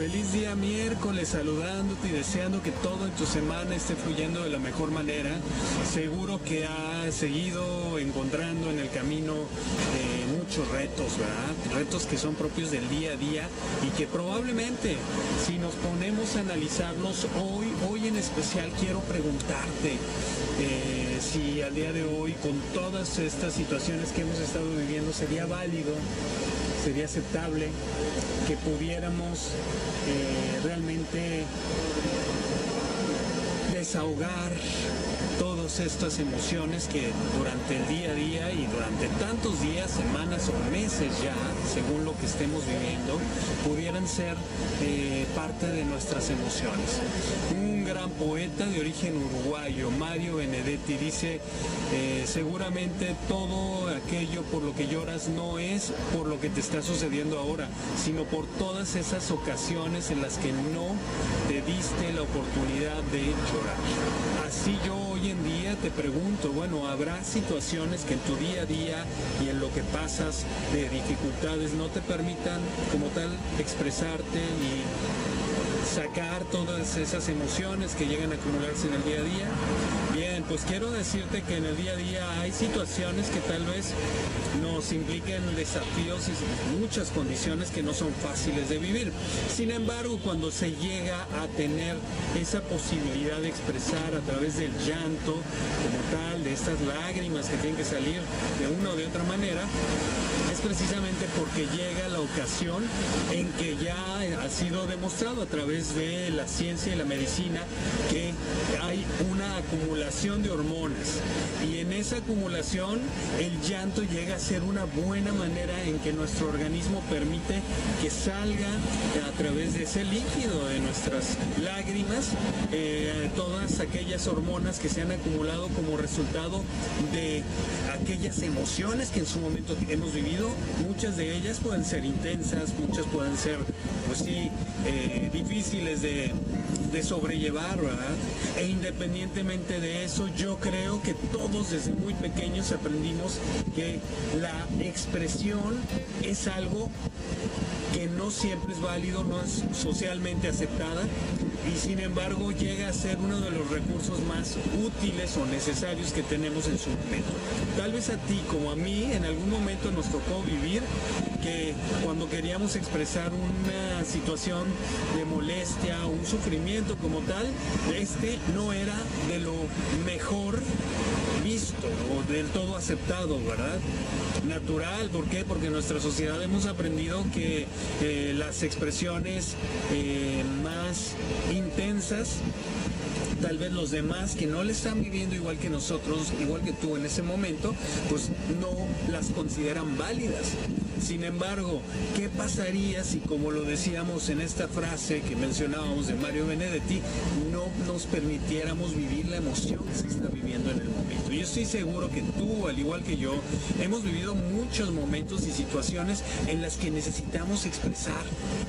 Feliz día miércoles, saludándote y deseando que todo en tu semana esté fluyendo de la mejor manera. Seguro que has seguido encontrando en el camino eh, muchos retos, ¿verdad? Retos que son propios del día a día y que probablemente si nos ponemos a analizarlos hoy, hoy en especial quiero preguntarte eh, si al día de hoy con todas estas situaciones que hemos estado viviendo sería válido sería aceptable que pudiéramos eh, realmente desahogar todas estas emociones que durante el día a día y durante tantos días, semanas o meses ya, según lo que estemos viviendo, pudieran ser eh, parte de nuestras emociones. Un gran poeta de origen uruguayo, Mario Benedetti, dice, eh, seguramente todo aquello por lo que lloras no es por lo que te está sucediendo ahora, sino por todas esas ocasiones en las que no te diste la oportunidad de llorar. Así yo hoy en día te pregunto, bueno, ¿habrá situaciones que en tu día a día y en lo que pasas de dificultades no te permitan como tal expresarte y sacar todas esas emociones que llegan a acumularse en el día a día? Bien, pues quiero decirte que en el día a día hay situaciones que tal vez nos impliquen desafíos y muchas condiciones que no son fáciles de vivir. Sin embargo, cuando se llega a tener esa posibilidad de expresar a través del llanto como tal, de estas lágrimas que tienen que salir de una o de otra manera, es precisamente porque llega la ocasión en que ya sido demostrado a través de la ciencia y la medicina que hay una acumulación de hormonas. Y en esa acumulación el llanto llega a ser una buena manera en que nuestro organismo permite que salga a través de ese líquido de nuestras lágrimas eh, todas aquellas hormonas que se han acumulado como resultado de aquellas emociones que en su momento hemos vivido. Muchas de ellas pueden ser intensas, muchas pueden ser, pues sí, eh, difíciles de, de sobrellevar, ¿verdad? E independientemente de eso, yo creo que todos desde muy pequeños aprendimos que la expresión es algo que no siempre es válido, no es socialmente aceptada y sin embargo llega a ser uno de los recursos más útiles o necesarios que tenemos en su momento. Tal vez a ti como a mí en algún momento nos tocó vivir que cuando queríamos expresar una situación de molestia, un sufrimiento como tal, este no era de lo mejor visto o del todo aceptado, ¿verdad? Natural, ¿por qué? Porque en nuestra sociedad hemos aprendido que eh, las expresiones eh, más intensas tal vez los demás que no le están viviendo igual que nosotros, igual que tú en ese momento, pues no las consideran válidas. Sin embargo, ¿qué pasaría si, como lo decíamos en esta frase que mencionábamos de Mario Benedetti, no nos permitiéramos vivir la emoción que se está viviendo en el momento? Yo estoy seguro que tú, al igual que yo, hemos vivido muchos momentos y situaciones en las que necesitamos expresar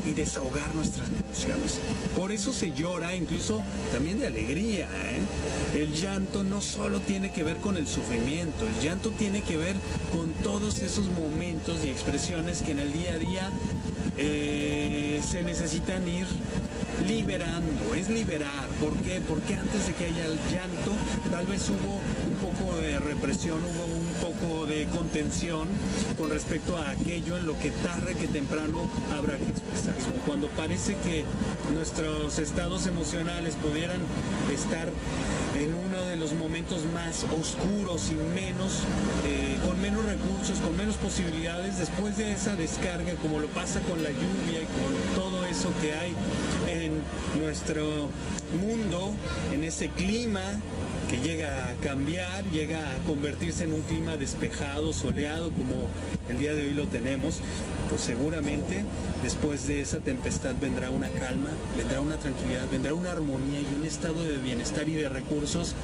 y desahogar nuestras emociones. Por eso se llora, incluso también de alegría. ¿Eh? El llanto no solo tiene que ver con el sufrimiento, el llanto tiene que ver con todos esos momentos y expresiones que en el día a día eh, se necesitan ir liberando, es liberar. ¿Por qué? Porque antes de que haya el llanto, tal vez hubo un poco de represión, hubo un poco de contención con respecto a aquello en lo que tarde que temprano habrá que expresar. Cuando parece que nuestros estados emocionales pudieran estar en uno de los momentos más oscuros y menos, eh, con menos recursos, con menos posibilidades, después de esa descarga, como lo pasa con la lluvia y con todo eso que hay nuestro mundo, en ese clima que llega a cambiar, llega a convertirse en un clima despejado, soleado, como el día de hoy lo tenemos, pues seguramente después de esa tempestad vendrá una calma, vendrá una tranquilidad, vendrá una armonía y un estado de bienestar y de recursos